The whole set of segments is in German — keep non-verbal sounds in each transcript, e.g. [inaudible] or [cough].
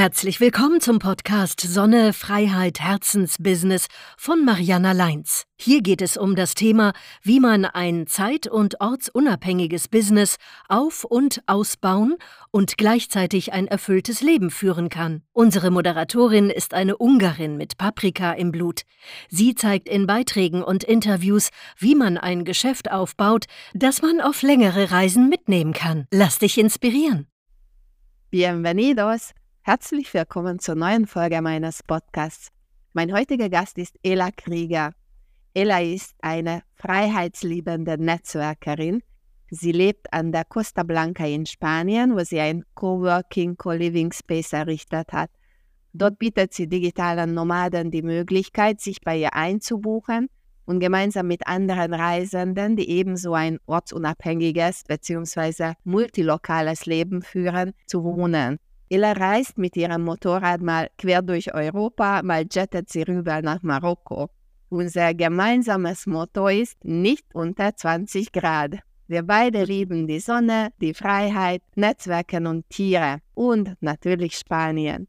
Herzlich willkommen zum Podcast Sonne, Freiheit, Herzensbusiness von Mariana Leins. Hier geht es um das Thema, wie man ein zeit- und ortsunabhängiges Business auf- und ausbauen und gleichzeitig ein erfülltes Leben führen kann. Unsere Moderatorin ist eine Ungarin mit Paprika im Blut. Sie zeigt in Beiträgen und Interviews, wie man ein Geschäft aufbaut, das man auf längere Reisen mitnehmen kann. Lass dich inspirieren. Bienvenidos Herzlich willkommen zur neuen Folge meines Podcasts. Mein heutiger Gast ist Ella Krieger. Ella ist eine freiheitsliebende Netzwerkerin. Sie lebt an der Costa Blanca in Spanien, wo sie ein Coworking Co-Living Space errichtet hat. Dort bietet sie digitalen Nomaden die Möglichkeit, sich bei ihr einzubuchen und gemeinsam mit anderen Reisenden, die ebenso ein ortsunabhängiges bzw. multilokales Leben führen, zu wohnen. Ella reist mit ihrem Motorrad mal quer durch Europa, mal jettet sie rüber nach Marokko. Unser gemeinsames Motto ist nicht unter 20 Grad. Wir beide lieben die Sonne, die Freiheit, Netzwerken und Tiere und natürlich Spanien.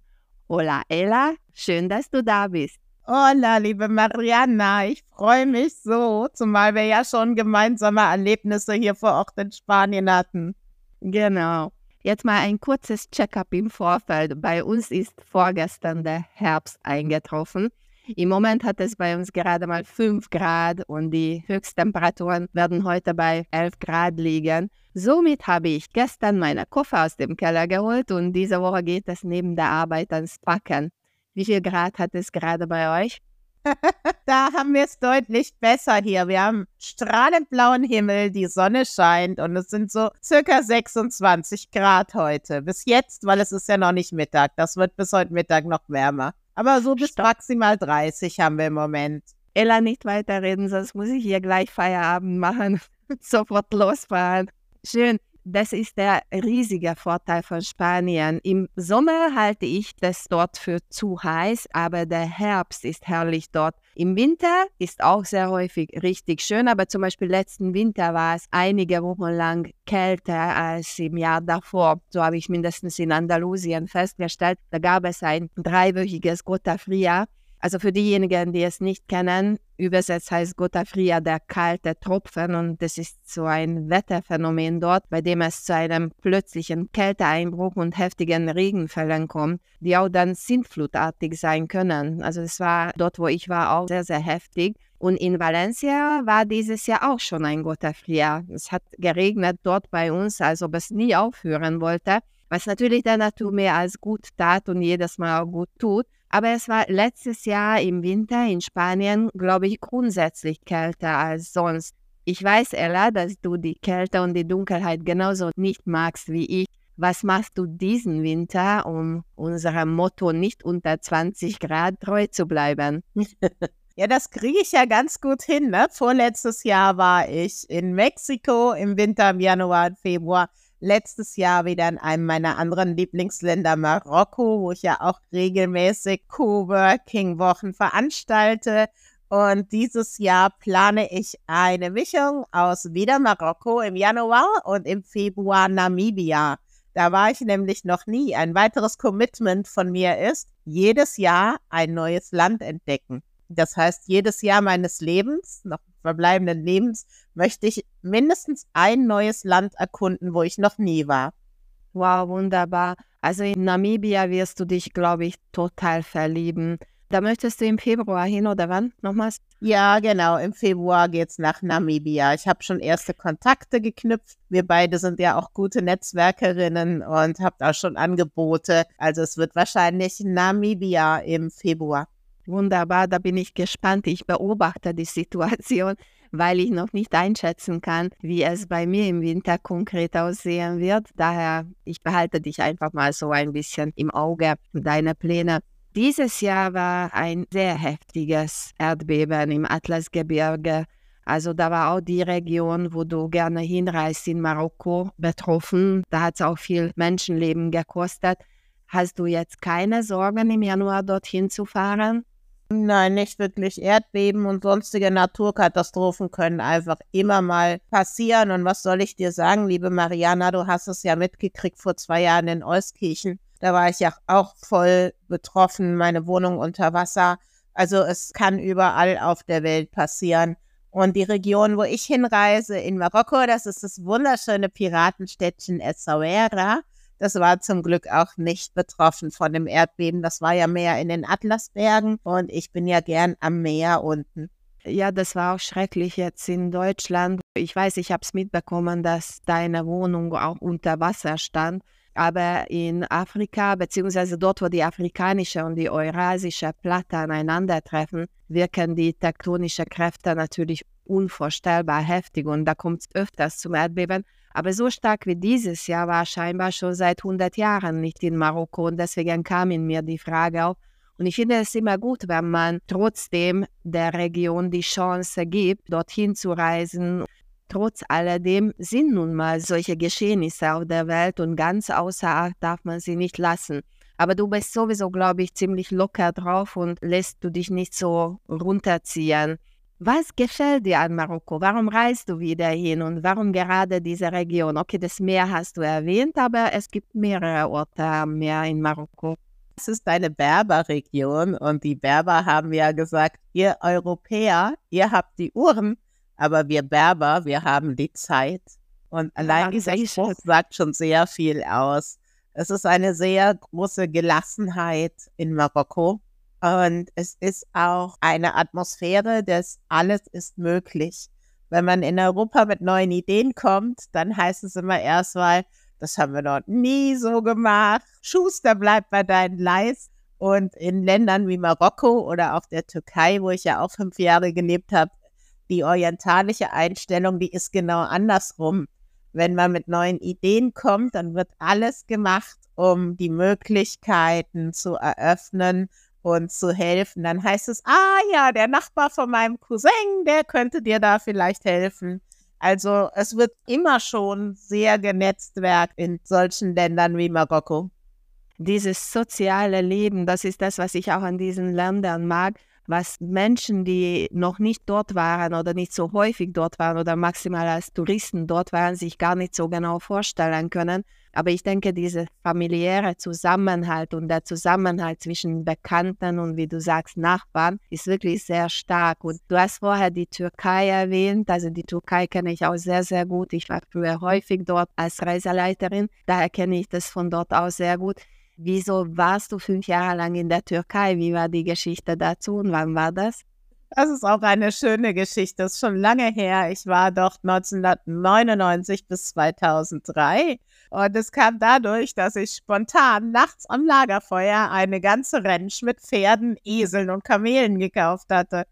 Hola Ella, schön, dass du da bist. Hola, liebe Mariana, ich freue mich so, zumal wir ja schon gemeinsame Erlebnisse hier vor Ort in Spanien hatten. Genau. Jetzt mal ein kurzes Check-up im Vorfeld. Bei uns ist vorgestern der Herbst eingetroffen. Im Moment hat es bei uns gerade mal 5 Grad und die Höchsttemperaturen werden heute bei 11 Grad liegen. Somit habe ich gestern meine Koffer aus dem Keller geholt und diese Woche geht es neben der Arbeit ans Packen. Wie viel Grad hat es gerade bei euch? [laughs] da haben wir es deutlich besser hier. Wir haben strahlend blauen Himmel, die Sonne scheint und es sind so circa 26 Grad heute. Bis jetzt, weil es ist ja noch nicht Mittag. Das wird bis heute Mittag noch wärmer. Aber so bis maximal 30 haben wir im Moment. Ella, nicht weiterreden, sonst muss ich hier gleich Feierabend machen. [laughs] Sofort losfahren. Schön. Das ist der riesige Vorteil von Spanien. Im Sommer halte ich das dort für zu heiß, aber der Herbst ist herrlich dort. Im Winter ist auch sehr häufig richtig schön, aber zum Beispiel letzten Winter war es einige Wochen lang kälter als im Jahr davor. So habe ich mindestens in Andalusien festgestellt. Da gab es ein dreiwöchiges Gota Fria also für diejenigen, die es nicht kennen, übersetzt heißt Gota Fria der kalte Tropfen und das ist so ein Wetterphänomen dort, bei dem es zu einem plötzlichen Kälteeinbruch und heftigen Regenfällen kommt, die auch dann sintflutartig sein können. Also es war dort, wo ich war, auch sehr, sehr heftig. Und in Valencia war dieses Jahr auch schon ein Gota Fria. Es hat geregnet dort bei uns, als ob es nie aufhören wollte, was natürlich der Natur mehr als gut tat und jedes Mal auch gut tut. Aber es war letztes Jahr im Winter in Spanien, glaube ich, grundsätzlich kälter als sonst. Ich weiß, Ella, dass du die Kälte und die Dunkelheit genauso nicht magst wie ich. Was machst du diesen Winter, um unserem Motto nicht unter 20 Grad treu zu bleiben? [laughs] Ja, das kriege ich ja ganz gut hin. Ne? Vorletztes Jahr war ich in Mexiko im Winter, im Januar und Februar letztes Jahr wieder in einem meiner anderen Lieblingsländer Marokko, wo ich ja auch regelmäßig Coworking-Wochen veranstalte. Und dieses Jahr plane ich eine Mischung aus wieder Marokko im Januar und im Februar Namibia. Da war ich nämlich noch nie. Ein weiteres Commitment von mir ist, jedes Jahr ein neues Land entdecken. Das heißt, jedes Jahr meines Lebens, noch verbleibenden Lebens, möchte ich mindestens ein neues Land erkunden, wo ich noch nie war. Wow, wunderbar. Also in Namibia wirst du dich, glaube ich, total verlieben. Da möchtest du im Februar hin oder wann nochmals? Ja, genau. Im Februar geht es nach Namibia. Ich habe schon erste Kontakte geknüpft. Wir beide sind ja auch gute Netzwerkerinnen und habt auch schon Angebote. Also es wird wahrscheinlich Namibia im Februar. Wunderbar, da bin ich gespannt. Ich beobachte die Situation, weil ich noch nicht einschätzen kann, wie es bei mir im Winter konkret aussehen wird. Daher, ich behalte dich einfach mal so ein bisschen im Auge, deine Pläne. Dieses Jahr war ein sehr heftiges Erdbeben im Atlasgebirge. Also da war auch die Region, wo du gerne hinreist in Marokko, betroffen. Da hat es auch viel Menschenleben gekostet. Hast du jetzt keine Sorgen, im Januar dorthin zu fahren? Nein, nicht wirklich. Erdbeben und sonstige Naturkatastrophen können einfach immer mal passieren. Und was soll ich dir sagen, liebe Mariana, du hast es ja mitgekriegt vor zwei Jahren in Euskirchen. Da war ich ja auch voll betroffen, meine Wohnung unter Wasser. Also es kann überall auf der Welt passieren. Und die Region, wo ich hinreise, in Marokko, das ist das wunderschöne Piratenstädtchen Essaouira. Das war zum Glück auch nicht betroffen von dem Erdbeben. Das war ja mehr in den Atlasbergen und ich bin ja gern am Meer unten. Ja, das war auch schrecklich jetzt in Deutschland. Ich weiß, ich habe es mitbekommen, dass deine Wohnung auch unter Wasser stand. Aber in Afrika, beziehungsweise dort, wo die afrikanische und die eurasische Platte aneinandertreffen, wirken die tektonischen Kräfte natürlich unvorstellbar heftig und da kommt es öfters zum Erdbeben. Aber so stark wie dieses Jahr war scheinbar schon seit 100 Jahren nicht in Marokko und deswegen kam in mir die Frage auf. Und ich finde es immer gut, wenn man trotzdem der Region die Chance gibt, dorthin zu reisen Trotz alledem sind nun mal solche Geschehnisse auf der Welt und ganz außer Acht darf man sie nicht lassen. Aber du bist sowieso, glaube ich, ziemlich locker drauf und lässt du dich nicht so runterziehen. Was gefällt dir an Marokko? Warum reist du wieder hin und warum gerade diese Region? Okay, das Meer hast du erwähnt, aber es gibt mehrere Orte am Meer in Marokko. Es ist eine Berberregion und die Berber haben ja gesagt, ihr Europäer, ihr habt die Uhren, aber wir Berber, wir haben die Zeit. Und allein dieser Spruch sagt schon sehr viel aus. Es ist eine sehr große Gelassenheit in Marokko. Und es ist auch eine Atmosphäre, dass alles ist möglich. Wenn man in Europa mit neuen Ideen kommt, dann heißt es immer erstmal, das haben wir dort nie so gemacht. Schuster bleibt bei deinen Leisten. Und in Ländern wie Marokko oder auch der Türkei, wo ich ja auch fünf Jahre gelebt habe, die orientalische Einstellung, die ist genau andersrum. Wenn man mit neuen Ideen kommt, dann wird alles gemacht, um die Möglichkeiten zu eröffnen und zu helfen. Dann heißt es, ah ja, der Nachbar von meinem Cousin, der könnte dir da vielleicht helfen. Also es wird immer schon sehr genetztwerkt in solchen Ländern wie Marokko. Dieses soziale Leben, das ist das, was ich auch an diesen Ländern mag was Menschen, die noch nicht dort waren oder nicht so häufig dort waren oder maximal als Touristen dort waren, sich gar nicht so genau vorstellen können. Aber ich denke, dieser familiäre Zusammenhalt und der Zusammenhalt zwischen Bekannten und wie du sagst, Nachbarn ist wirklich sehr stark. Und du hast vorher die Türkei erwähnt. Also die Türkei kenne ich auch sehr, sehr gut. Ich war früher häufig dort als Reiseleiterin. Daher kenne ich das von dort aus sehr gut. Wieso warst du fünf Jahre lang in der Türkei? Wie war die Geschichte dazu und wann war das? Das ist auch eine schöne Geschichte. Das ist schon lange her. Ich war dort 1999 bis 2003 und es kam dadurch, dass ich spontan nachts am Lagerfeuer eine ganze Ranch mit Pferden, Eseln und Kamelen gekauft hatte.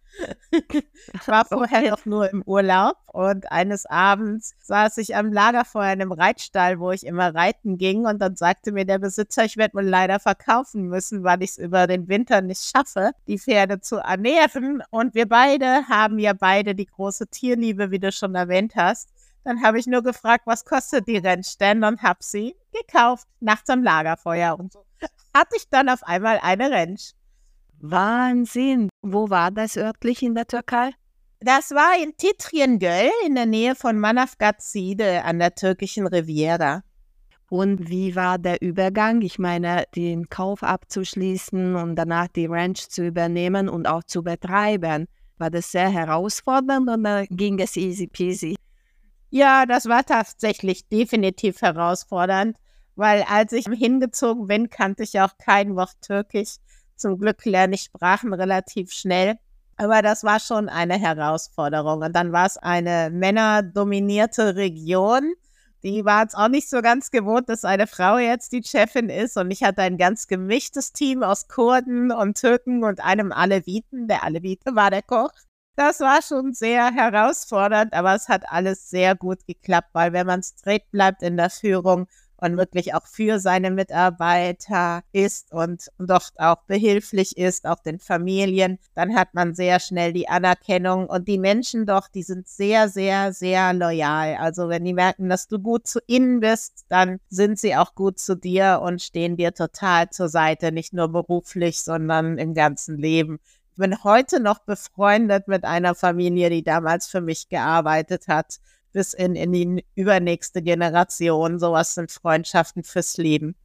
Ich war [laughs] vorher noch nur im Urlaub und eines Abends saß ich am Lagerfeuer in einem Reitstall, wo ich immer reiten ging und dann sagte mir der Besitzer, ich werde wohl leider verkaufen müssen, weil ich es über den Winter nicht schaffe, die Pferde zu ernähren. Und wir beide haben ja beide die große Tierliebe, wie du schon erwähnt hast. Dann habe ich nur gefragt, was kostet die Rennstände und habe sie gekauft, nachts am Lagerfeuer. Und so hatte ich dann auf einmal eine Ranch. Wahnsinn. Wo war das örtlich in der Türkei? Das war in Titriengöl in der Nähe von Manavgatside an der türkischen Riviera. Und wie war der Übergang? Ich meine, den Kauf abzuschließen und danach die Ranch zu übernehmen und auch zu betreiben. War das sehr herausfordernd oder ging es easy peasy? Ja, das war tatsächlich definitiv herausfordernd, weil als ich hingezogen bin, kannte ich auch kein Wort Türkisch. Zum Glück lerne ich Sprachen relativ schnell. Aber das war schon eine Herausforderung. Und dann war es eine männerdominierte Region. Die war es auch nicht so ganz gewohnt, dass eine Frau jetzt die Chefin ist. Und ich hatte ein ganz gemischtes Team aus Kurden und Türken und einem Aleviten. Der Alevite war der Koch. Das war schon sehr herausfordernd, aber es hat alles sehr gut geklappt, weil wenn man straight bleibt in der Führung und wirklich auch für seine Mitarbeiter ist und dort auch behilflich ist, auch den Familien, dann hat man sehr schnell die Anerkennung. Und die Menschen doch, die sind sehr, sehr, sehr loyal. Also wenn die merken, dass du gut zu ihnen bist, dann sind sie auch gut zu dir und stehen dir total zur Seite, nicht nur beruflich, sondern im ganzen Leben. Bin heute noch befreundet mit einer Familie, die damals für mich gearbeitet hat, bis in, in die übernächste Generation. Sowas sind Freundschaften fürs Leben.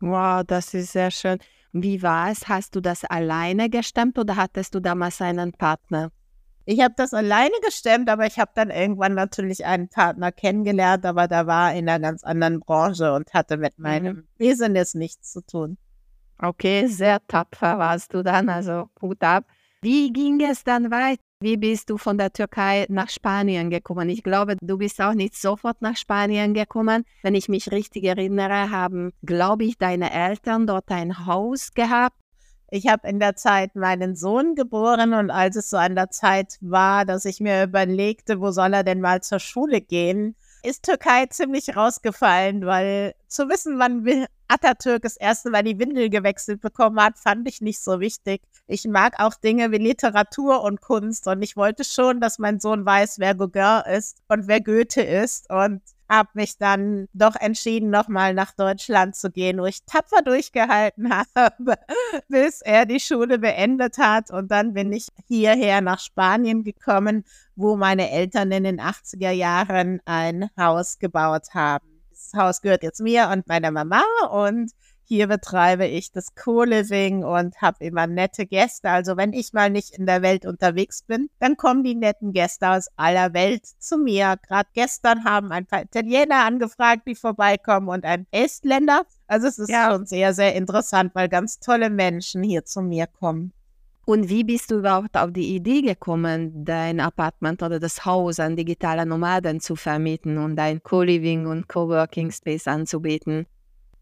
Wow, das ist sehr schön. Wie war es? Hast du das alleine gestemmt oder hattest du damals einen Partner? Ich habe das alleine gestemmt, aber ich habe dann irgendwann natürlich einen Partner kennengelernt, aber da war in einer ganz anderen Branche und hatte mit meinem mhm. Business nichts zu tun. Okay, sehr tapfer warst du dann, also Hut ab. Wie ging es dann weiter? Wie bist du von der Türkei nach Spanien gekommen? Ich glaube, du bist auch nicht sofort nach Spanien gekommen. Wenn ich mich richtig erinnere, haben, glaube ich, deine Eltern dort ein Haus gehabt ich habe in der Zeit meinen Sohn geboren und als es so an der Zeit war, dass ich mir überlegte, wo soll er denn mal zur Schule gehen, ist Türkei ziemlich rausgefallen, weil zu wissen, wann Atatürk das erste Mal die Windel gewechselt bekommen hat, fand ich nicht so wichtig. Ich mag auch Dinge wie Literatur und Kunst und ich wollte schon, dass mein Sohn weiß, wer Gauguin ist und wer Goethe ist und habe mich dann doch entschieden, nochmal nach Deutschland zu gehen, wo ich tapfer durchgehalten [laughs] habe, bis er die Schule beendet hat. Und dann bin ich hierher nach Spanien gekommen, wo meine Eltern in den 80er Jahren ein Haus gebaut haben. Das Haus gehört jetzt mir und meiner Mama und hier betreibe ich das Co-Living und habe immer nette Gäste. Also wenn ich mal nicht in der Welt unterwegs bin, dann kommen die netten Gäste aus aller Welt zu mir. Gerade gestern haben ein paar Italiener angefragt, die vorbeikommen und ein Estländer. Also es ist ja. schon sehr, sehr interessant, weil ganz tolle Menschen hier zu mir kommen. Und wie bist du überhaupt auf die Idee gekommen, dein Apartment oder das Haus an digitale Nomaden zu vermieten und ein Co-Living und Co-Working Space anzubieten?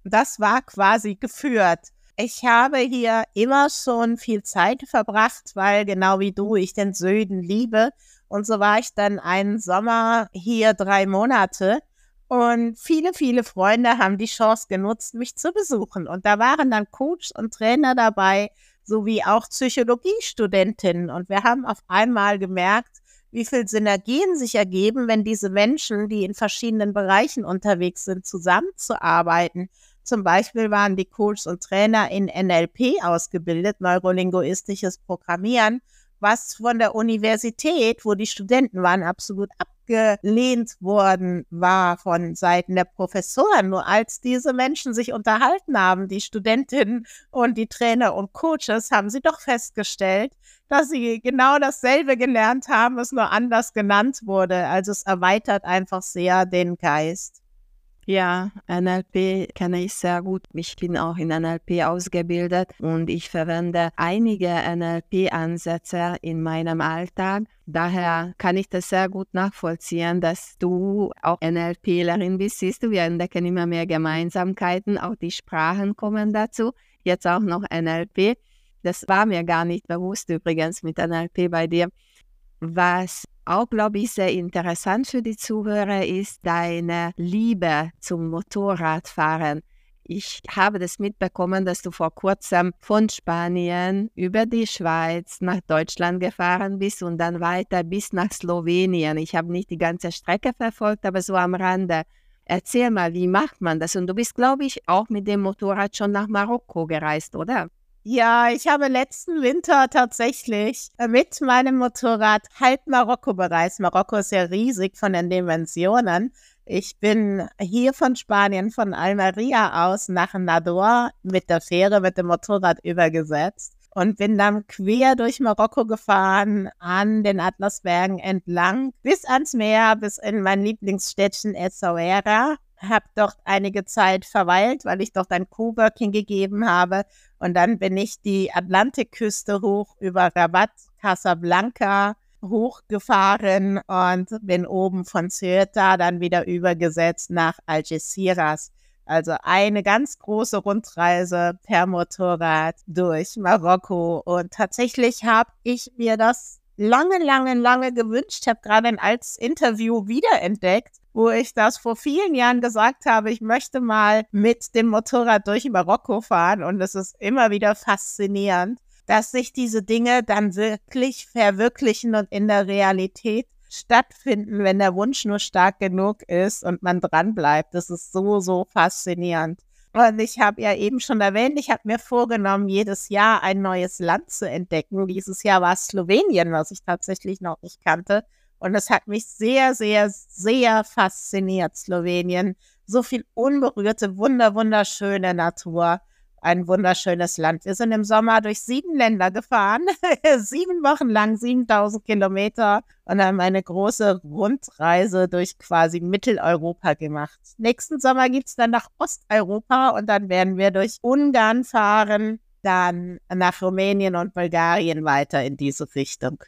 Das war quasi geführt. Ich habe hier immer schon viel Zeit verbracht, weil genau wie du, ich den Süden liebe. Und so war ich dann einen Sommer hier drei Monate. Und viele, viele Freunde haben die Chance genutzt, mich zu besuchen. Und da waren dann Coach und Trainer dabei, sowie auch Psychologiestudentinnen. Und wir haben auf einmal gemerkt, wie viel Synergien sich ergeben, wenn diese Menschen, die in verschiedenen Bereichen unterwegs sind, zusammenzuarbeiten. Zum Beispiel waren die Coaches und Trainer in NLP ausgebildet, neurolinguistisches Programmieren, was von der Universität, wo die Studenten waren, absolut abgelehnt worden war von Seiten der Professoren. Nur als diese Menschen sich unterhalten haben, die Studentinnen und die Trainer und Coaches, haben sie doch festgestellt, dass sie genau dasselbe gelernt haben, es nur anders genannt wurde. Also es erweitert einfach sehr den Geist. Ja, NLP kenne ich sehr gut. Ich bin auch in NLP ausgebildet und ich verwende einige NLP-Ansätze in meinem Alltag. Daher kann ich das sehr gut nachvollziehen, dass du auch NLPlerin bist. Siehst du, wir entdecken immer mehr Gemeinsamkeiten. Auch die Sprachen kommen dazu. Jetzt auch noch NLP. Das war mir gar nicht bewusst übrigens mit NLP bei dir. Was auch, glaube ich, sehr interessant für die Zuhörer ist deine Liebe zum Motorradfahren. Ich habe das mitbekommen, dass du vor kurzem von Spanien über die Schweiz nach Deutschland gefahren bist und dann weiter bis nach Slowenien. Ich habe nicht die ganze Strecke verfolgt, aber so am Rande. Erzähl mal, wie macht man das? Und du bist, glaube ich, auch mit dem Motorrad schon nach Marokko gereist, oder? Ja, ich habe letzten Winter tatsächlich äh, mit meinem Motorrad halb Marokko bereist. Marokko ist ja riesig von den Dimensionen. Ich bin hier von Spanien, von Almeria aus nach Nador mit der Fähre, mit dem Motorrad übergesetzt und bin dann quer durch Marokko gefahren, an den Atlasbergen entlang, bis ans Meer, bis in mein Lieblingsstädtchen Essaouira habe dort einige Zeit verweilt, weil ich dort ein Coworking gegeben habe. Und dann bin ich die Atlantikküste hoch über Rabat, Casablanca hochgefahren und bin oben von Ceuta dann wieder übergesetzt nach Algeciras. Also eine ganz große Rundreise per Motorrad durch Marokko. Und tatsächlich habe ich mir das lange, lange, lange gewünscht. Habe gerade altes Interview wiederentdeckt wo ich das vor vielen Jahren gesagt habe, ich möchte mal mit dem Motorrad durch Marokko fahren und es ist immer wieder faszinierend, dass sich diese Dinge dann wirklich verwirklichen und in der Realität stattfinden, wenn der Wunsch nur stark genug ist und man dran bleibt. Das ist so, so faszinierend. Und ich habe ja eben schon erwähnt, ich habe mir vorgenommen, jedes Jahr ein neues Land zu entdecken. Dieses Jahr war es Slowenien, was ich tatsächlich noch nicht kannte. Und es hat mich sehr, sehr, sehr fasziniert, Slowenien. so viel unberührte, wunder, wunderschöne Natur ein wunderschönes Land. Wir sind im Sommer durch sieben Länder gefahren, [laughs] sieben Wochen lang, 7000 Kilometer und haben eine große Rundreise durch quasi Mitteleuropa gemacht. Nächsten Sommer gibt es dann nach Osteuropa und dann werden wir durch Ungarn fahren, dann nach Rumänien und Bulgarien weiter in diese Richtung.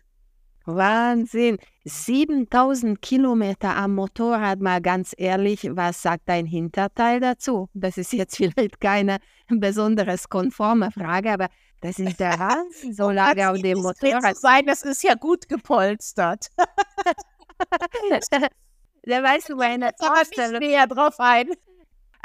Wahnsinn. 7000 Kilometer am Motorrad, mal ganz ehrlich, was sagt dein Hinterteil dazu? Das ist jetzt [laughs] vielleicht keine besonders konforme Frage, aber das ist der Wahnsinn, so [laughs] lange auf dem Motorrad. sein, das ist ja gut gepolstert. [laughs] da weißt du meine Vorstellung. Ich näher drauf ein.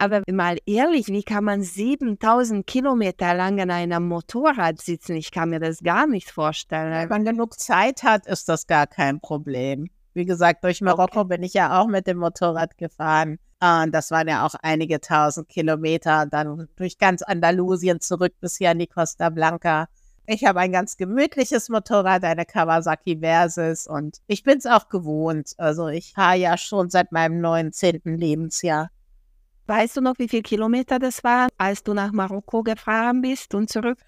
Aber mal ehrlich, wie kann man 7000 Kilometer lang an einem Motorrad sitzen? Ich kann mir das gar nicht vorstellen. Wenn man genug Zeit hat, ist das gar kein Problem. Wie gesagt, durch Marokko okay. bin ich ja auch mit dem Motorrad gefahren. Und das waren ja auch einige tausend Kilometer. Dann durch ganz Andalusien zurück bis hier an die Costa Blanca. Ich habe ein ganz gemütliches Motorrad, eine Kawasaki Versys und ich bin es auch gewohnt. Also ich fahre ja schon seit meinem 19. Lebensjahr. Weißt du noch, wie viele Kilometer das waren, als du nach Marokko gefahren bist und zurück?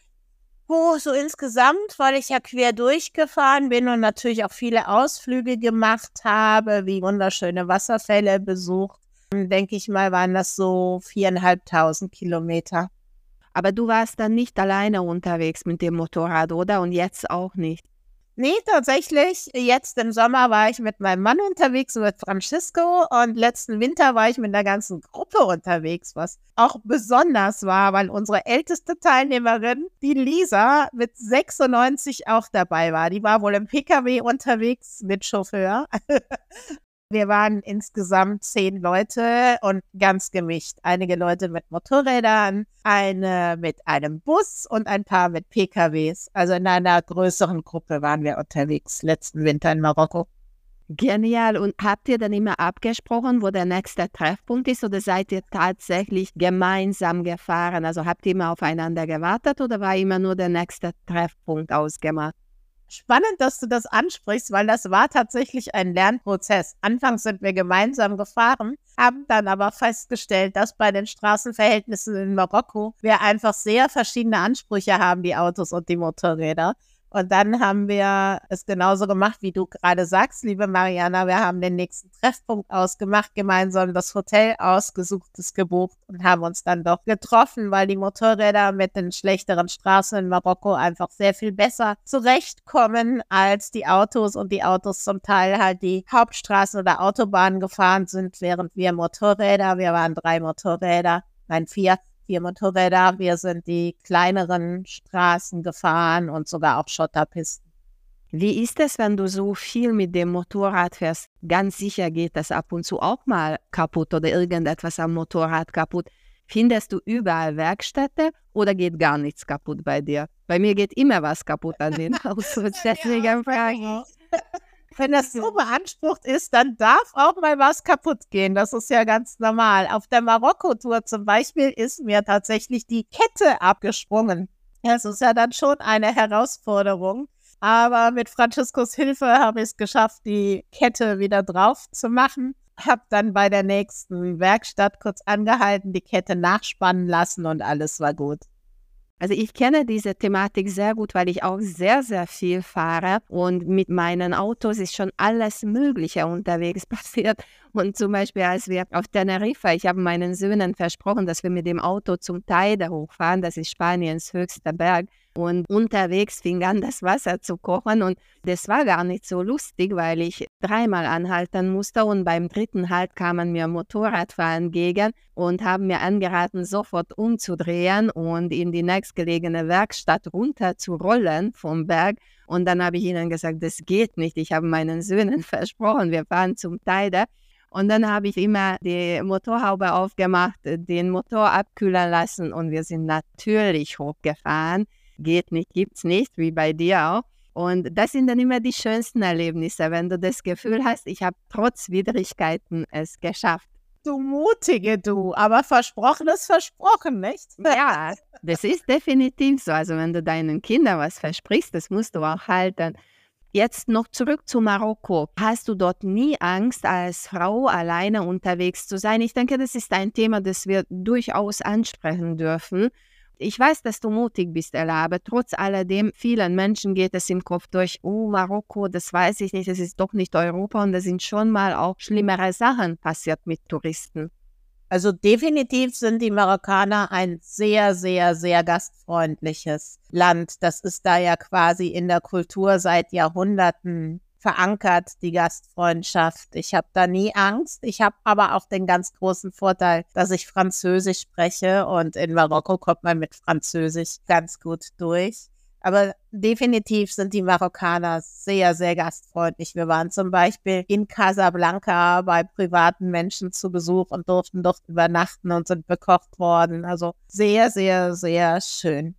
Oh, so insgesamt, weil ich ja quer durchgefahren bin und natürlich auch viele Ausflüge gemacht habe, wie wunderschöne Wasserfälle besucht, denke ich mal, waren das so viereinhalbtausend Kilometer. Aber du warst dann nicht alleine unterwegs mit dem Motorrad, oder? Und jetzt auch nicht. Nee, tatsächlich. Jetzt im Sommer war ich mit meinem Mann unterwegs, mit Francisco. Und letzten Winter war ich mit einer ganzen Gruppe unterwegs, was auch besonders war, weil unsere älteste Teilnehmerin, die Lisa, mit 96 auch dabei war. Die war wohl im Pkw unterwegs mit Chauffeur. [laughs] Wir waren insgesamt zehn Leute und ganz gemischt. Einige Leute mit Motorrädern, eine mit einem Bus und ein paar mit PKWs. Also in einer größeren Gruppe waren wir unterwegs letzten Winter in Marokko. Genial. Und habt ihr dann immer abgesprochen, wo der nächste Treffpunkt ist oder seid ihr tatsächlich gemeinsam gefahren? Also habt ihr immer aufeinander gewartet oder war immer nur der nächste Treffpunkt ausgemacht? Spannend, dass du das ansprichst, weil das war tatsächlich ein Lernprozess. Anfangs sind wir gemeinsam gefahren, haben dann aber festgestellt, dass bei den Straßenverhältnissen in Marokko wir einfach sehr verschiedene Ansprüche haben, die Autos und die Motorräder. Und dann haben wir es genauso gemacht, wie du gerade sagst, liebe Mariana. Wir haben den nächsten Treffpunkt ausgemacht, gemeinsam das Hotel ausgesucht, das gebucht und haben uns dann doch getroffen, weil die Motorräder mit den schlechteren Straßen in Marokko einfach sehr viel besser zurechtkommen als die Autos und die Autos zum Teil halt die Hauptstraßen oder Autobahnen gefahren sind, während wir Motorräder, wir waren drei Motorräder, nein, vier, vier Motorräder. Wir sind die kleineren Straßen gefahren und sogar auch Schotterpisten. Wie ist es, wenn du so viel mit dem Motorrad fährst? Ganz sicher geht das ab und zu auch mal kaputt oder irgendetwas am Motorrad kaputt. Findest du überall Werkstätte oder geht gar nichts kaputt bei dir? Bei mir geht immer was kaputt an den [laughs] Autos. Deswegen frage [laughs] wenn das so beansprucht ist, dann darf auch mal was kaputt gehen. Das ist ja ganz normal. Auf der Marokko-Tour zum Beispiel ist mir tatsächlich die Kette abgesprungen. Das ist ja dann schon eine Herausforderung. Aber mit Franziskus Hilfe habe ich es geschafft, die Kette wieder drauf zu machen. Habe dann bei der nächsten Werkstatt kurz angehalten, die Kette nachspannen lassen und alles war gut. Also ich kenne diese Thematik sehr gut, weil ich auch sehr, sehr viel fahre und mit meinen Autos ist schon alles Mögliche unterwegs [laughs] passiert. Und zum Beispiel, als wir auf Teneriffa, ich habe meinen Söhnen versprochen, dass wir mit dem Auto zum Teide hochfahren, das ist Spaniens höchster Berg. Und unterwegs fing an, das Wasser zu kochen. Und das war gar nicht so lustig, weil ich dreimal anhalten musste. Und beim dritten Halt kamen mir Motorradfahrer entgegen und haben mir angeraten, sofort umzudrehen und in die nächstgelegene Werkstatt runter zu rollen vom Berg. Und dann habe ich ihnen gesagt, das geht nicht. Ich habe meinen Söhnen [laughs] versprochen, wir fahren zum Teide. Und dann habe ich immer die Motorhaube aufgemacht, den Motor abkühlen lassen und wir sind natürlich hochgefahren geht nicht, gibt's nicht, wie bei dir auch. Und das sind dann immer die schönsten Erlebnisse, wenn du das Gefühl hast, ich habe trotz Widrigkeiten es geschafft. Du mutige du, aber versprochen ist versprochen, nicht? Ja, das ist definitiv so. Also wenn du deinen Kindern was versprichst, das musst du auch halten. Jetzt noch zurück zu Marokko. Hast du dort nie Angst, als Frau alleine unterwegs zu sein? Ich denke, das ist ein Thema, das wir durchaus ansprechen dürfen. Ich weiß, dass du mutig bist, Ella, aber trotz alledem, vielen Menschen geht es im Kopf durch, oh, Marokko, das weiß ich nicht, das ist doch nicht Europa und da sind schon mal auch schlimmere Sachen passiert mit Touristen. Also definitiv sind die Marokkaner ein sehr, sehr, sehr gastfreundliches Land. Das ist da ja quasi in der Kultur seit Jahrhunderten verankert, die Gastfreundschaft. Ich habe da nie Angst. Ich habe aber auch den ganz großen Vorteil, dass ich Französisch spreche und in Marokko kommt man mit Französisch ganz gut durch. Aber definitiv sind die Marokkaner sehr, sehr gastfreundlich. Wir waren zum Beispiel in Casablanca bei privaten Menschen zu Besuch und durften dort übernachten und sind bekocht worden. Also sehr, sehr, sehr schön.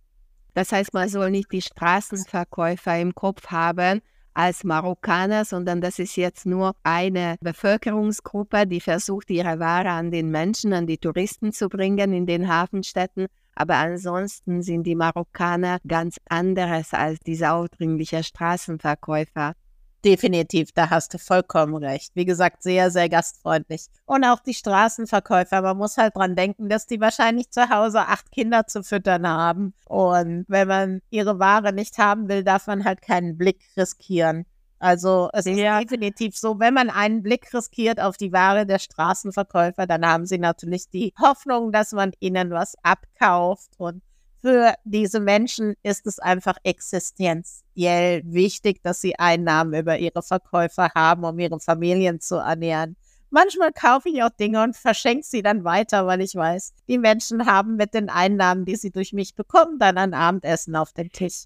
Das heißt, man soll nicht die Straßenverkäufer im Kopf haben als Marokkaner, sondern das ist jetzt nur eine Bevölkerungsgruppe, die versucht, ihre Ware an den Menschen, an die Touristen zu bringen in den Hafenstädten aber ansonsten sind die Marokkaner ganz anderes als diese aufdringlichen Straßenverkäufer. Definitiv, da hast du vollkommen recht. Wie gesagt, sehr, sehr gastfreundlich. Und auch die Straßenverkäufer, man muss halt dran denken, dass die wahrscheinlich zu Hause acht Kinder zu füttern haben. Und wenn man ihre Ware nicht haben will, darf man halt keinen Blick riskieren. Also es ja. ist definitiv so, wenn man einen Blick riskiert auf die Ware der Straßenverkäufer, dann haben sie natürlich die Hoffnung, dass man ihnen was abkauft. Und für diese Menschen ist es einfach existenziell wichtig, dass sie Einnahmen über ihre Verkäufer haben, um ihre Familien zu ernähren. Manchmal kaufe ich auch Dinge und verschenke sie dann weiter, weil ich weiß, die Menschen haben mit den Einnahmen, die sie durch mich bekommen, dann ein Abendessen auf den Tisch.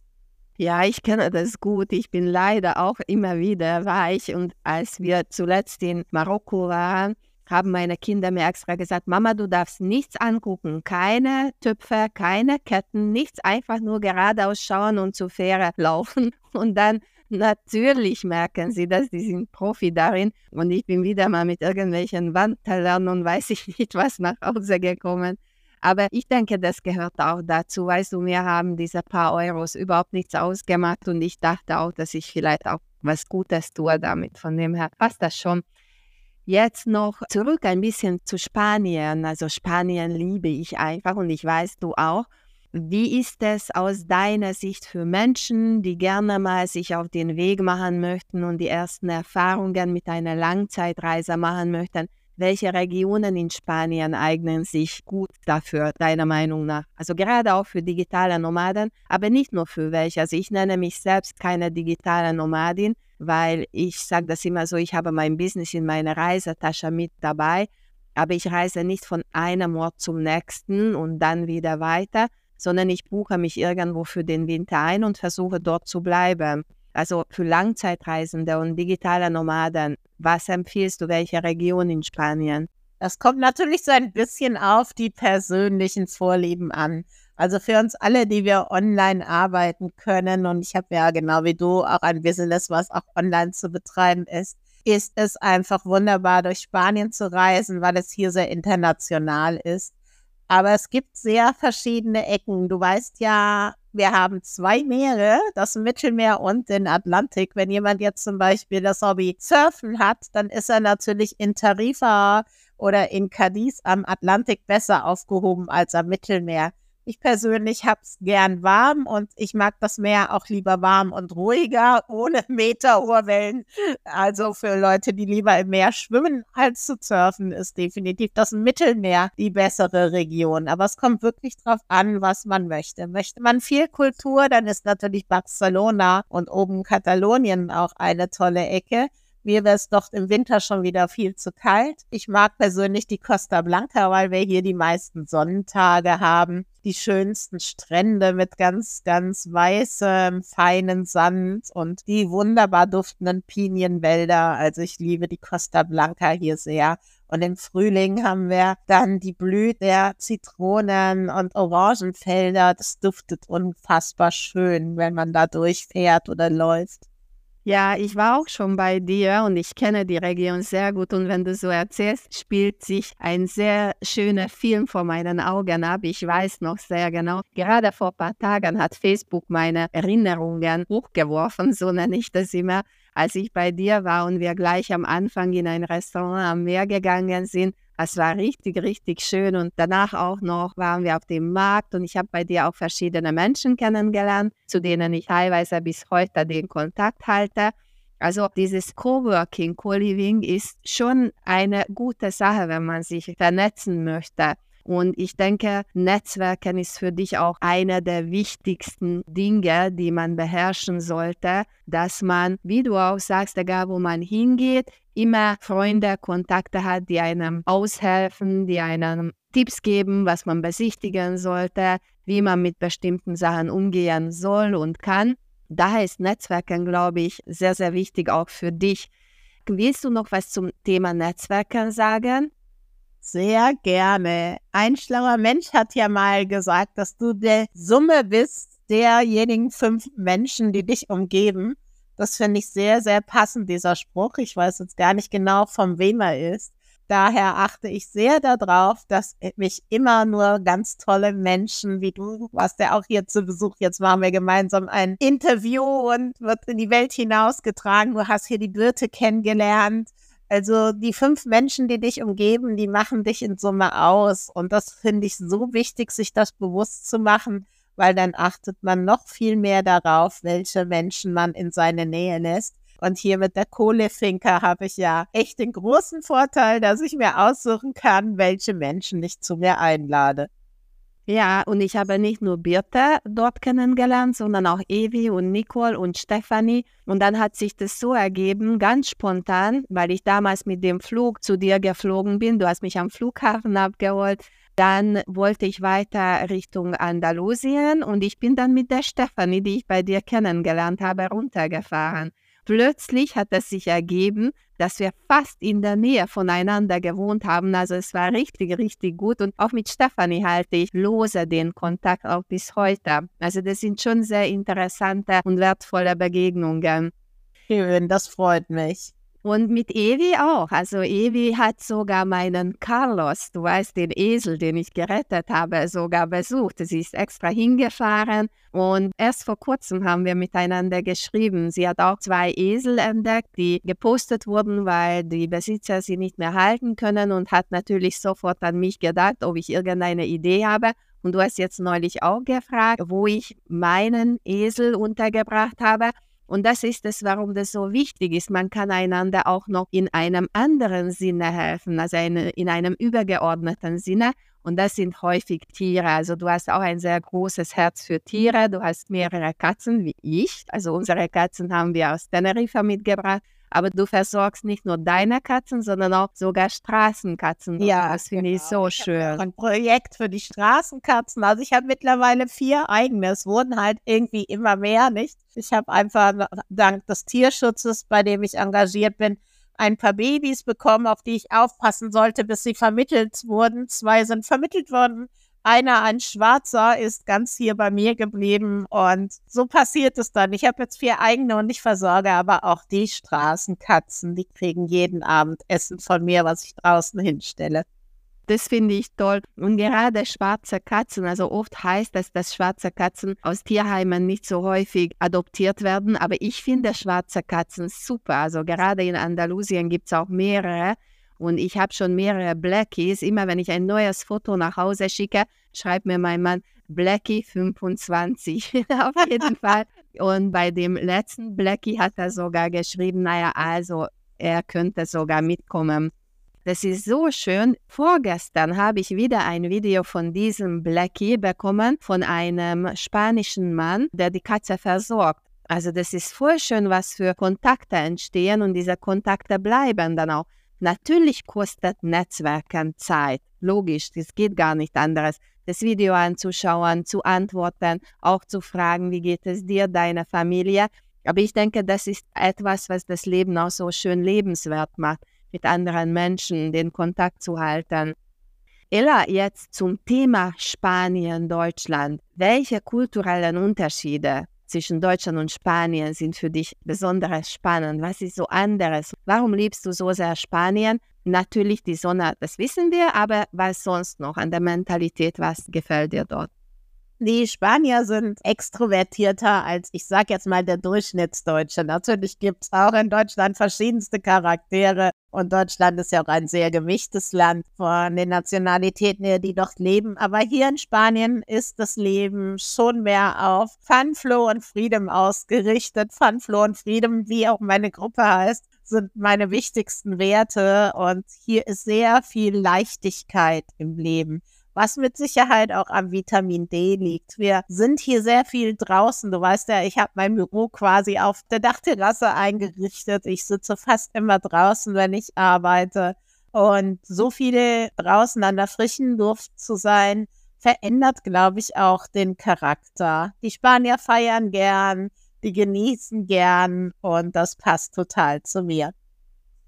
Ja, ich kenne das gut. Ich bin leider auch immer wieder reich. Und als wir zuletzt in Marokko waren, haben meine Kinder mir extra gesagt, Mama, du darfst nichts angucken, keine Töpfe, keine Ketten, nichts, einfach nur geradeaus schauen und zur Fähre laufen. [laughs] Und dann natürlich merken sie das, die sind Profi darin. Und ich bin wieder mal mit irgendwelchen Wandtellern und weiß ich nicht was nach Hause gekommen. Aber ich denke, das gehört auch dazu. Weißt du, mir haben diese paar Euros überhaupt nichts ausgemacht und ich dachte auch, dass ich vielleicht auch was Gutes tue damit. Von dem her passt das schon. Jetzt noch zurück ein bisschen zu Spanien. Also Spanien liebe ich einfach und ich weiß du auch. Wie ist es aus deiner Sicht für Menschen, die gerne mal sich auf den Weg machen möchten und die ersten Erfahrungen mit einer Langzeitreise machen möchten? Welche Regionen in Spanien eignen sich gut dafür, deiner Meinung nach? Also gerade auch für digitale Nomaden, aber nicht nur für welche. Also ich nenne mich selbst keine digitale Nomadin, weil ich sage das immer so, ich habe mein Business in meiner Reisetasche mit dabei, aber ich reise nicht von einem Ort zum nächsten und dann wieder weiter, sondern ich buche mich irgendwo für den Winter ein und versuche dort zu bleiben. Also für Langzeitreisende und digitale Nomaden, was empfiehlst du, welche Region in Spanien? Das kommt natürlich so ein bisschen auf die persönlichen Vorlieben an. Also für uns alle, die wir online arbeiten können, und ich habe ja genau wie du auch ein Business, was auch online zu betreiben ist, ist es einfach wunderbar, durch Spanien zu reisen, weil es hier sehr international ist. Aber es gibt sehr verschiedene Ecken. Du weißt ja, wir haben zwei Meere, das Mittelmeer und den Atlantik. Wenn jemand jetzt zum Beispiel das Hobby Surfen hat, dann ist er natürlich in Tarifa oder in Cadiz am Atlantik besser aufgehoben als am Mittelmeer. Ich persönlich habe es gern warm und ich mag das Meer auch lieber warm und ruhiger, ohne [laughs] meterhohe Wellen. Also für Leute, die lieber im Meer schwimmen als zu surfen, ist definitiv das Mittelmeer die bessere Region. Aber es kommt wirklich drauf an, was man möchte. Möchte man viel Kultur, dann ist natürlich Barcelona und oben Katalonien auch eine tolle Ecke. Mir wäre es doch im Winter schon wieder viel zu kalt. Ich mag persönlich die Costa Blanca, weil wir hier die meisten Sonnentage haben. Die schönsten Strände mit ganz, ganz weißem, feinen Sand und die wunderbar duftenden Pinienwälder. Also ich liebe die Costa Blanca hier sehr. Und im Frühling haben wir dann die Blüte der Zitronen- und Orangenfelder. Das duftet unfassbar schön, wenn man da durchfährt oder läuft. Ja, ich war auch schon bei dir und ich kenne die Region sehr gut. Und wenn du so erzählst, spielt sich ein sehr schöner Film vor meinen Augen ab. Ich weiß noch sehr genau. Gerade vor ein paar Tagen hat Facebook meine Erinnerungen hochgeworfen, so nenne ich das immer, als ich bei dir war und wir gleich am Anfang in ein Restaurant am Meer gegangen sind es war richtig, richtig schön. Und danach auch noch waren wir auf dem Markt und ich habe bei dir auch verschiedene Menschen kennengelernt, zu denen ich teilweise bis heute den Kontakt halte. Also dieses Coworking, Co-Living ist schon eine gute Sache, wenn man sich vernetzen möchte. Und ich denke, Netzwerken ist für dich auch einer der wichtigsten Dinge, die man beherrschen sollte, dass man, wie du auch sagst, egal wo man hingeht, immer Freunde, Kontakte hat, die einem aushelfen, die einem Tipps geben, was man besichtigen sollte, wie man mit bestimmten Sachen umgehen soll und kann. Daher ist Netzwerken, glaube ich, sehr, sehr wichtig auch für dich. Willst du noch was zum Thema Netzwerken sagen? Sehr gerne. Ein schlauer Mensch hat ja mal gesagt, dass du der Summe bist derjenigen fünf Menschen, die dich umgeben. Das finde ich sehr, sehr passend, dieser Spruch. Ich weiß jetzt gar nicht genau, von wem er ist. Daher achte ich sehr darauf, dass mich immer nur ganz tolle Menschen wie du, warst ja auch hier zu Besuch, jetzt machen wir gemeinsam ein Interview und wird in die Welt hinausgetragen. Du hast hier die Birte kennengelernt. Also die fünf Menschen, die dich umgeben, die machen dich in Summe aus. Und das finde ich so wichtig, sich das bewusst zu machen, weil dann achtet man noch viel mehr darauf, welche Menschen man in seine Nähe lässt. Und hier mit der Kohlefinker habe ich ja echt den großen Vorteil, dass ich mir aussuchen kann, welche Menschen ich zu mir einlade. Ja, und ich habe nicht nur Birte dort kennengelernt, sondern auch Evi und Nicole und Stefanie. Und dann hat sich das so ergeben, ganz spontan, weil ich damals mit dem Flug zu dir geflogen bin. Du hast mich am Flughafen abgeholt. Dann wollte ich weiter Richtung Andalusien und ich bin dann mit der Stefanie, die ich bei dir kennengelernt habe, runtergefahren. Plötzlich hat es sich ergeben, dass wir fast in der Nähe voneinander gewohnt haben. Also es war richtig, richtig gut. Und auch mit Stefanie halte ich lose den Kontakt auch bis heute. Also das sind schon sehr interessante und wertvolle Begegnungen. Schön, das freut mich. Und mit Evi auch. Also Evi hat sogar meinen Carlos, du weißt, den Esel, den ich gerettet habe, sogar besucht. Sie ist extra hingefahren und erst vor kurzem haben wir miteinander geschrieben. Sie hat auch zwei Esel entdeckt, die gepostet wurden, weil die Besitzer sie nicht mehr halten können und hat natürlich sofort an mich gedacht, ob ich irgendeine Idee habe. Und du hast jetzt neulich auch gefragt, wo ich meinen Esel untergebracht habe. Und das ist es, warum das so wichtig ist. Man kann einander auch noch in einem anderen Sinne helfen, also in einem übergeordneten Sinne. Und das sind häufig Tiere. Also du hast auch ein sehr großes Herz für Tiere. Du hast mehrere Katzen wie ich. Also unsere Katzen haben wir aus Teneriffa mitgebracht. Aber du versorgst nicht nur deine Katzen, sondern auch sogar Straßenkatzen. Ja, das finde genau. ich so ich schön. Ein Projekt für die Straßenkatzen. Also ich habe mittlerweile vier eigene. Es wurden halt irgendwie immer mehr, nicht? Ich habe einfach dank des Tierschutzes, bei dem ich engagiert bin, ein paar Babys bekommen, auf die ich aufpassen sollte, bis sie vermittelt wurden. Zwei sind vermittelt worden einer, ein Schwarzer, ist ganz hier bei mir geblieben und so passiert es dann. Ich habe jetzt vier eigene und ich versorge aber auch die Straßenkatzen. Die kriegen jeden Abend Essen von mir, was ich draußen hinstelle. Das finde ich toll. Und gerade schwarze Katzen, also oft heißt es, dass schwarze Katzen aus Tierheimen nicht so häufig adoptiert werden, aber ich finde schwarze Katzen super. Also gerade in Andalusien gibt es auch mehrere. Und ich habe schon mehrere Blackies. Immer wenn ich ein neues Foto nach Hause schicke, schreibt mir mein Mann Blackie 25. [laughs] Auf jeden [laughs] Fall. Und bei dem letzten Blackie hat er sogar geschrieben, naja, also er könnte sogar mitkommen. Das ist so schön. Vorgestern habe ich wieder ein Video von diesem Blackie bekommen, von einem spanischen Mann, der die Katze versorgt. Also das ist voll schön, was für Kontakte entstehen und diese Kontakte bleiben dann auch. Natürlich kostet Netzwerken Zeit. Logisch, das geht gar nicht anderes. Das Video anzuschauen, zu antworten, auch zu fragen, wie geht es dir, deiner Familie. Aber ich denke, das ist etwas, was das Leben auch so schön lebenswert macht, mit anderen Menschen den Kontakt zu halten. Ella, jetzt zum Thema Spanien, Deutschland. Welche kulturellen Unterschiede zwischen Deutschland und Spanien sind für dich besonders spannend? Was ist so anderes? Warum liebst du so sehr Spanien? Natürlich die Sonne, das wissen wir, aber was sonst noch an der Mentalität, was gefällt dir dort? Die Spanier sind extrovertierter als, ich sag jetzt mal, der Durchschnittsdeutsche. Natürlich gibt es auch in Deutschland verschiedenste Charaktere und Deutschland ist ja auch ein sehr gemischtes Land von den Nationalitäten her, die dort leben. Aber hier in Spanien ist das Leben schon mehr auf Fun, Flow und Freedom ausgerichtet. Fun, Flow und Freedom, wie auch meine Gruppe heißt, sind meine wichtigsten Werte und hier ist sehr viel Leichtigkeit im Leben was mit Sicherheit auch am Vitamin D liegt. Wir sind hier sehr viel draußen. Du weißt ja, ich habe mein Büro quasi auf der Dachterrasse eingerichtet. Ich sitze fast immer draußen, wenn ich arbeite. Und so viele draußen an der frischen Luft zu sein, verändert, glaube ich, auch den Charakter. Die Spanier feiern gern, die genießen gern und das passt total zu mir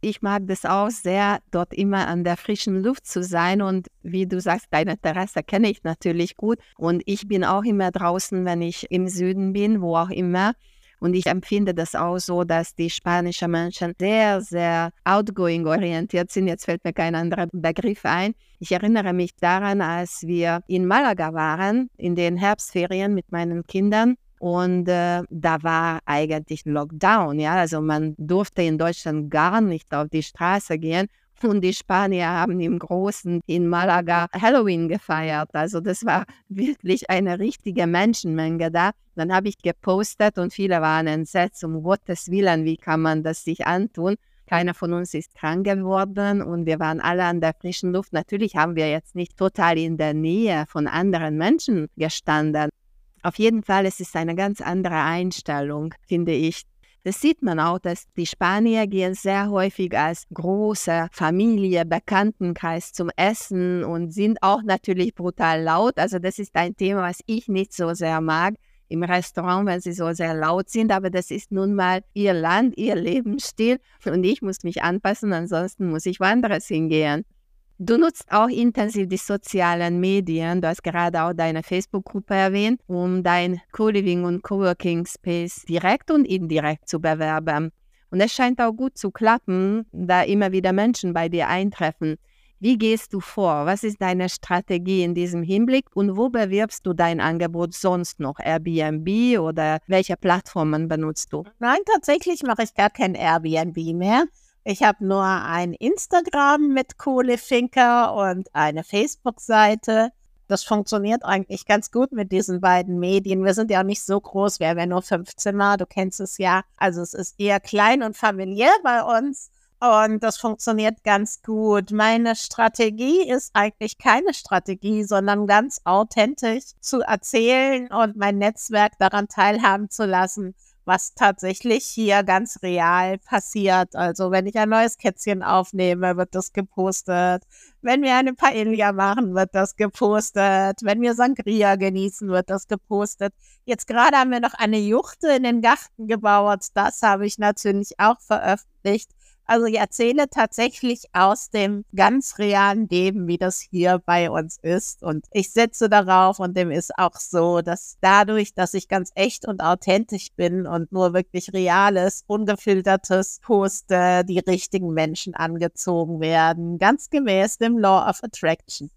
ich mag das auch sehr, dort immer an der frischen Luft zu sein. Und wie du sagst, deine Terrasse kenne ich natürlich gut. Und ich bin auch immer draußen, wenn ich im Süden bin, wo auch immer. Und ich empfinde das auch so, dass die spanischen Menschen sehr, sehr outgoing orientiert sind. Jetzt fällt mir kein anderer Begriff ein. Ich erinnere mich daran, als wir in Malaga waren, in den Herbstferien mit meinen Kindern. Und äh, da war eigentlich Lockdown, ja. Also man durfte in Deutschland gar nicht auf die Straße gehen. Und die Spanier haben im Großen in Malaga Halloween gefeiert. Also das war wirklich eine richtige Menschenmenge da. Dann habe ich gepostet und viele waren entsetzt, um Gottes Willen, wie kann man das sich antun? Keiner von uns ist krank geworden und wir waren alle an der frischen Luft. Natürlich haben wir jetzt nicht total in der Nähe von anderen Menschen gestanden, auf jeden Fall, es ist eine ganz andere Einstellung, finde ich. Das sieht man auch, dass die Spanier gehen sehr häufig als große Familie, Bekanntenkreis zum Essen und sind auch natürlich brutal laut. Also das ist ein Thema, was ich nicht so sehr mag im Restaurant, wenn sie so sehr laut sind, aber das ist nun mal ihr Land, ihr Lebensstil und ich muss mich anpassen, ansonsten muss ich woanders hingehen. Du nutzt auch intensiv die sozialen Medien. Du hast gerade auch deine Facebook-Gruppe erwähnt, um dein Co-Living und Coworking Space direkt und indirekt zu bewerben. Und es scheint auch gut zu klappen, da immer wieder Menschen bei dir eintreffen. Wie gehst du vor? Was ist deine Strategie in diesem Hinblick und wo bewirbst du dein Angebot sonst noch? Airbnb oder welche Plattformen benutzt du? Nein, tatsächlich mache ich gar kein Airbnb mehr. Ich habe nur ein Instagram mit Kohlefinker und eine Facebook-Seite. Das funktioniert eigentlich ganz gut mit diesen beiden Medien. Wir sind ja auch nicht so groß, wir haben ja nur fünf Zimmer, du kennst es ja. Also es ist eher klein und familiär bei uns. Und das funktioniert ganz gut. Meine Strategie ist eigentlich keine Strategie, sondern ganz authentisch zu erzählen und mein Netzwerk daran teilhaben zu lassen, was tatsächlich hier ganz real passiert. Also wenn ich ein neues Kätzchen aufnehme, wird das gepostet. Wenn wir eine Paella machen, wird das gepostet. Wenn wir Sangria genießen, wird das gepostet. Jetzt gerade haben wir noch eine Juchte in den Garten gebaut. Das habe ich natürlich auch veröffentlicht. Also ich erzähle tatsächlich aus dem ganz realen Leben, wie das hier bei uns ist. Und ich setze darauf und dem ist auch so, dass dadurch, dass ich ganz echt und authentisch bin und nur wirklich reales, ungefiltertes poste, die richtigen Menschen angezogen werden. Ganz gemäß dem Law of Attraction.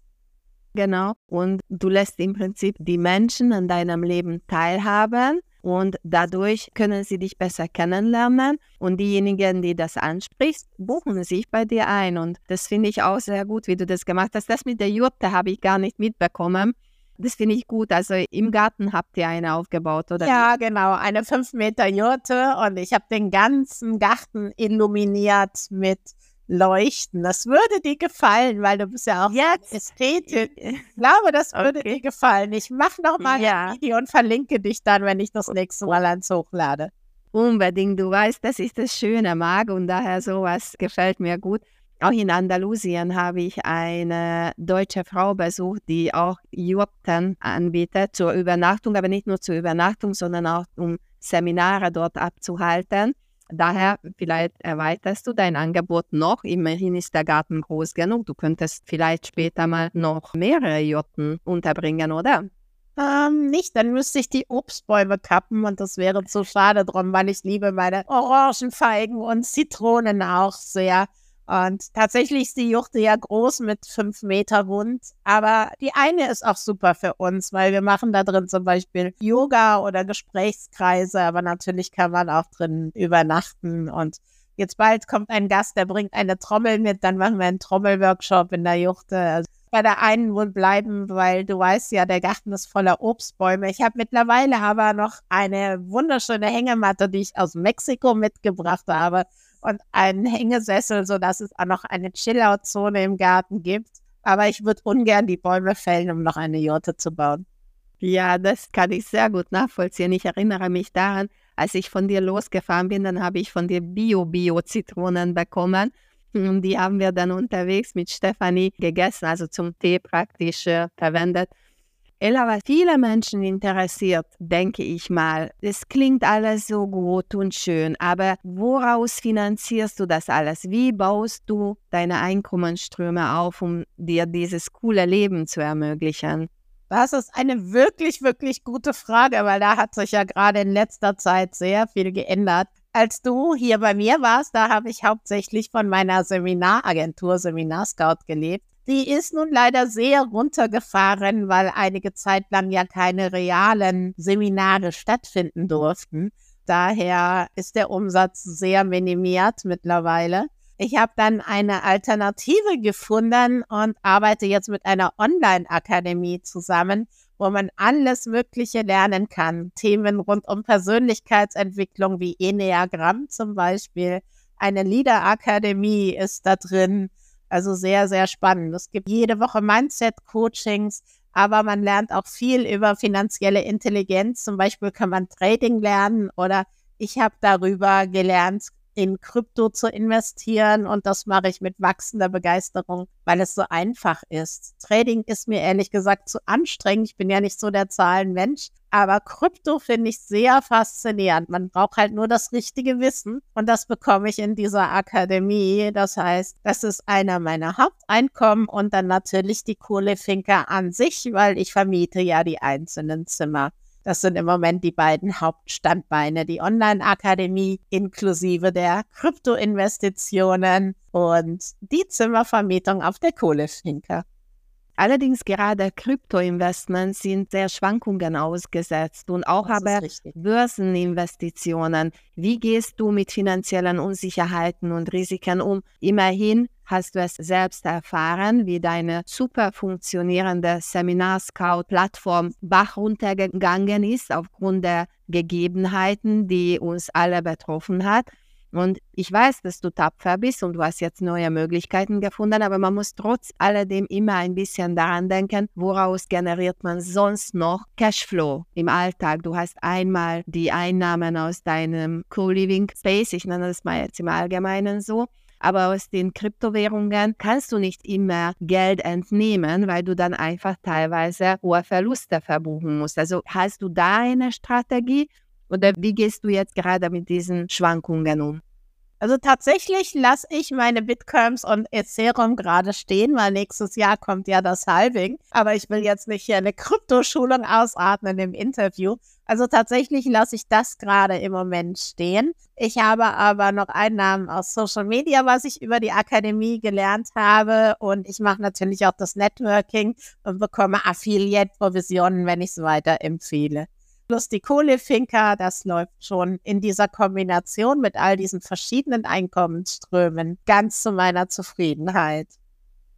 Genau. Und du lässt im Prinzip die Menschen an deinem Leben teilhaben und dadurch können sie dich besser kennenlernen und diejenigen, die das ansprichst, buchen sich bei dir ein und das finde ich auch sehr gut, wie du das gemacht hast. Das mit der Jurte habe ich gar nicht mitbekommen. Das finde ich gut. Also im Garten habt ihr eine aufgebaut, oder? Ja, genau. Eine 5 Meter Jurte und ich habe den ganzen Garten illuminiert mit leuchten. Das würde dir gefallen, weil du bist ja auch Jetzt. Ästhetin. Ich glaube, das würde okay. dir gefallen. Ich mache noch mal ja. ein Video und verlinke dich dann, wenn ich das nächste Mal ans hochlade. Unbedingt. Du weißt, das ist das Schöne, Mag, und daher sowas gefällt mir gut. Auch in Andalusien habe ich eine deutsche Frau besucht, die auch Jurten anbietet zur Übernachtung, aber nicht nur zur Übernachtung, sondern auch um Seminare dort abzuhalten. Daher vielleicht erweiterst du dein Angebot noch. Immerhin ist der Garten groß genug. Du könntest vielleicht später mal noch mehrere Jotten unterbringen, oder? Ähm, nicht, dann müsste ich die Obstbäume kappen und das wäre zu schade drum, weil ich liebe meine Orangenfeigen und Zitronen auch sehr. Und tatsächlich ist die Juchte ja groß mit fünf Meter rund. Aber die eine ist auch super für uns, weil wir machen da drin zum Beispiel Yoga oder Gesprächskreise. Aber natürlich kann man auch drin übernachten. Und jetzt bald kommt ein Gast, der bringt eine Trommel mit. Dann machen wir einen Trommelworkshop in der Juchte. Also bei der einen wohl bleiben, weil du weißt ja, der Garten ist voller Obstbäume. Ich habe mittlerweile aber noch eine wunderschöne Hängematte, die ich aus Mexiko mitgebracht habe und einen Hängesessel, sodass es auch noch eine Chillout-Zone im Garten gibt. Aber ich würde ungern die Bäume fällen, um noch eine Jurte zu bauen. Ja, das kann ich sehr gut nachvollziehen. Ich erinnere mich daran, als ich von dir losgefahren bin, dann habe ich von dir Bio-Bio-Zitronen bekommen. Und die haben wir dann unterwegs mit Stefanie gegessen, also zum Tee praktisch äh, verwendet. Ella, was viele Menschen interessiert, denke ich mal, es klingt alles so gut und schön, aber woraus finanzierst du das alles? Wie baust du deine Einkommensströme auf, um dir dieses coole Leben zu ermöglichen? Das ist eine wirklich, wirklich gute Frage, weil da hat sich ja gerade in letzter Zeit sehr viel geändert. Als du hier bei mir warst, da habe ich hauptsächlich von meiner Seminaragentur Seminar Scout gelebt. Die ist nun leider sehr runtergefahren, weil einige Zeit lang ja keine realen Seminare stattfinden durften. Daher ist der Umsatz sehr minimiert mittlerweile. Ich habe dann eine Alternative gefunden und arbeite jetzt mit einer Online-Akademie zusammen, wo man alles Mögliche lernen kann. Themen rund um Persönlichkeitsentwicklung wie Enneagramm zum Beispiel. Eine Leader-Akademie ist da drin. Also sehr, sehr spannend. Es gibt jede Woche Mindset-Coachings, aber man lernt auch viel über finanzielle Intelligenz. Zum Beispiel kann man Trading lernen oder ich habe darüber gelernt, in Krypto zu investieren und das mache ich mit wachsender Begeisterung, weil es so einfach ist. Trading ist mir ehrlich gesagt zu anstrengend. Ich bin ja nicht so der Zahlenmensch, aber Krypto finde ich sehr faszinierend. Man braucht halt nur das richtige Wissen und das bekomme ich in dieser Akademie. Das heißt, das ist einer meiner Haupteinkommen und dann natürlich die Kohlefinker an sich, weil ich vermiete ja die einzelnen Zimmer. Das sind im Moment die beiden Hauptstandbeine, die Online-Akademie inklusive der Kryptoinvestitionen und die Zimmervermietung auf der Kohlefinker. Allerdings gerade Kryptoinvestments sind sehr Schwankungen ausgesetzt und auch aber Börseninvestitionen. Wie gehst du mit finanziellen Unsicherheiten und Risiken um? Immerhin hast du es selbst erfahren, wie deine super funktionierende Seminar-Scout-Plattform Bach runtergegangen ist aufgrund der Gegebenheiten, die uns alle betroffen hat. Und ich weiß, dass du tapfer bist und du hast jetzt neue Möglichkeiten gefunden, aber man muss trotz alledem immer ein bisschen daran denken, woraus generiert man sonst noch Cashflow im Alltag. Du hast einmal die Einnahmen aus deinem Co-Living Space, ich nenne das mal jetzt im Allgemeinen so, aber aus den Kryptowährungen kannst du nicht immer Geld entnehmen, weil du dann einfach teilweise hohe Verluste verbuchen musst. Also hast du da eine Strategie oder wie gehst du jetzt gerade mit diesen Schwankungen um? Also tatsächlich lasse ich meine Bitcoins und Ethereum gerade stehen, weil nächstes Jahr kommt ja das Halving. Aber ich will jetzt nicht hier eine Kryptoschulung ausatmen im Interview. Also tatsächlich lasse ich das gerade im Moment stehen. Ich habe aber noch Einnahmen aus Social Media, was ich über die Akademie gelernt habe. Und ich mache natürlich auch das Networking und bekomme Affiliate-Provisionen, wenn ich es weiter empfehle plus die Kohlefinker, das läuft schon in dieser Kombination mit all diesen verschiedenen Einkommensströmen ganz zu meiner Zufriedenheit.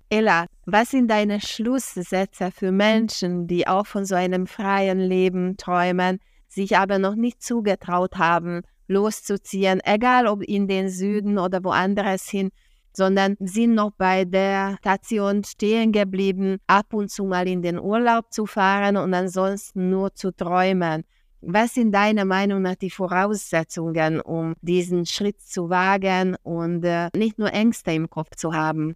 Ella, was sind deine Schlusssätze für Menschen, die auch von so einem freien Leben träumen, sich aber noch nicht zugetraut haben, loszuziehen, egal ob in den Süden oder woanders hin, sondern sind noch bei der Station stehen geblieben, ab und zu mal in den Urlaub zu fahren und ansonsten nur zu träumen. Was sind deiner Meinung nach die Voraussetzungen, um diesen Schritt zu wagen und äh, nicht nur Ängste im Kopf zu haben?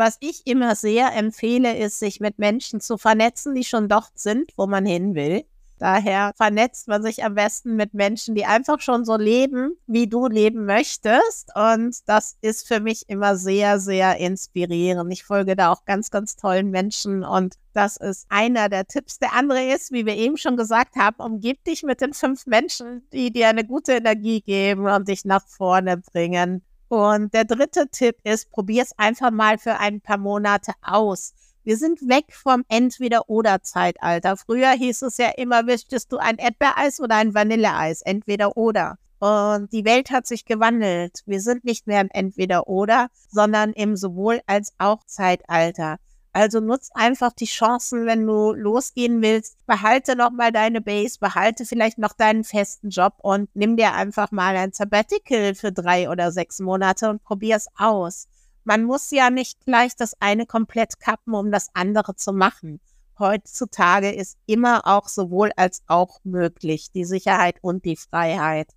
Was ich immer sehr empfehle, ist, sich mit Menschen zu vernetzen, die schon dort sind, wo man hin will. Daher vernetzt man sich am besten mit Menschen, die einfach schon so leben, wie du leben möchtest. Und das ist für mich immer sehr, sehr inspirierend. Ich folge da auch ganz, ganz tollen Menschen und das ist einer der Tipps. Der andere ist, wie wir eben schon gesagt haben, umgib dich mit den fünf Menschen, die dir eine gute Energie geben und dich nach vorne bringen. Und der dritte Tipp ist, probier es einfach mal für ein paar Monate aus. Wir sind weg vom Entweder-Oder-Zeitalter. Früher hieß es ja immer, möchtest du ein Erdbeereis oder ein Vanilleeis? Entweder oder. Und die Welt hat sich gewandelt. Wir sind nicht mehr im Entweder-Oder, sondern im sowohl als auch Zeitalter. Also nutz einfach die Chancen, wenn du losgehen willst. Behalte noch mal deine Base, behalte vielleicht noch deinen festen Job und nimm dir einfach mal ein Sabbatical für drei oder sechs Monate und probier es aus. Man muss ja nicht gleich das eine komplett kappen, um das andere zu machen. Heutzutage ist immer auch sowohl als auch möglich, die Sicherheit und die Freiheit.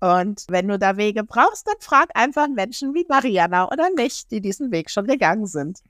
Und wenn du da Wege brauchst, dann frag einfach Menschen wie Mariana oder mich, die diesen Weg schon gegangen sind.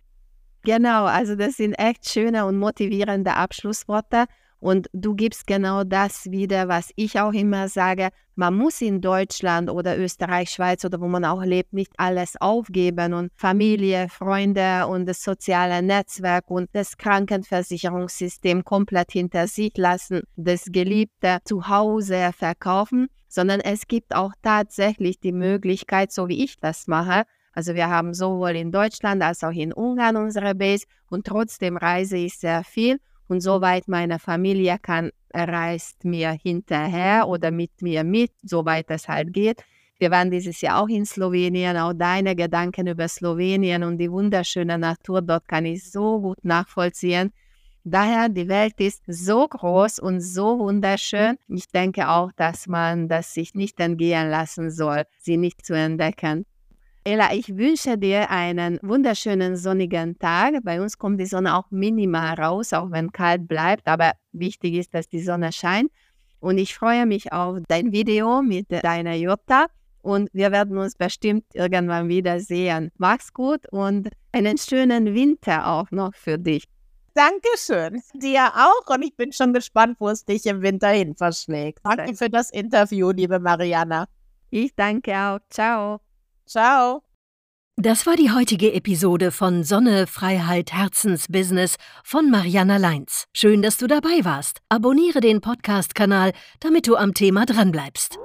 Genau, also das sind echt schöne und motivierende Abschlussworte. Und du gibst genau das wieder, was ich auch immer sage. Man muss in Deutschland oder Österreich, Schweiz oder wo man auch lebt, nicht alles aufgeben und Familie, Freunde und das soziale Netzwerk und das Krankenversicherungssystem komplett hinter sich lassen, das geliebte Zuhause verkaufen, sondern es gibt auch tatsächlich die Möglichkeit, so wie ich das mache, also wir haben sowohl in Deutschland als auch in Ungarn unsere Base und trotzdem reise ich sehr viel und soweit meine Familie kann, reist mir hinterher oder mit mir mit, soweit es halt geht. Wir waren dieses Jahr auch in Slowenien, auch deine Gedanken über Slowenien und die wunderschöne Natur dort kann ich so gut nachvollziehen. Daher, die Welt ist so groß und so wunderschön. Ich denke auch, dass man das sich nicht entgehen lassen soll, sie nicht zu entdecken. Ella, ich wünsche dir einen wunderschönen sonnigen Tag. Bei uns kommt die Sonne auch minimal raus, auch wenn kalt bleibt. Aber wichtig ist, dass die Sonne scheint. Und ich freue mich auf dein Video mit deiner Jutta. Und wir werden uns bestimmt irgendwann wiedersehen. Mach's gut und einen schönen Winter auch noch für dich. Dankeschön. Dir auch. Und ich bin schon gespannt, wo es dich im Winter hin verschlägt. Danke für das Interview, liebe Mariana. Ich danke auch. Ciao. Ciao. Das war die heutige Episode von Sonne, Freiheit, Herzensbusiness von Mariana Leins. Schön, dass du dabei warst. Abonniere den Podcast-Kanal, damit du am Thema dranbleibst.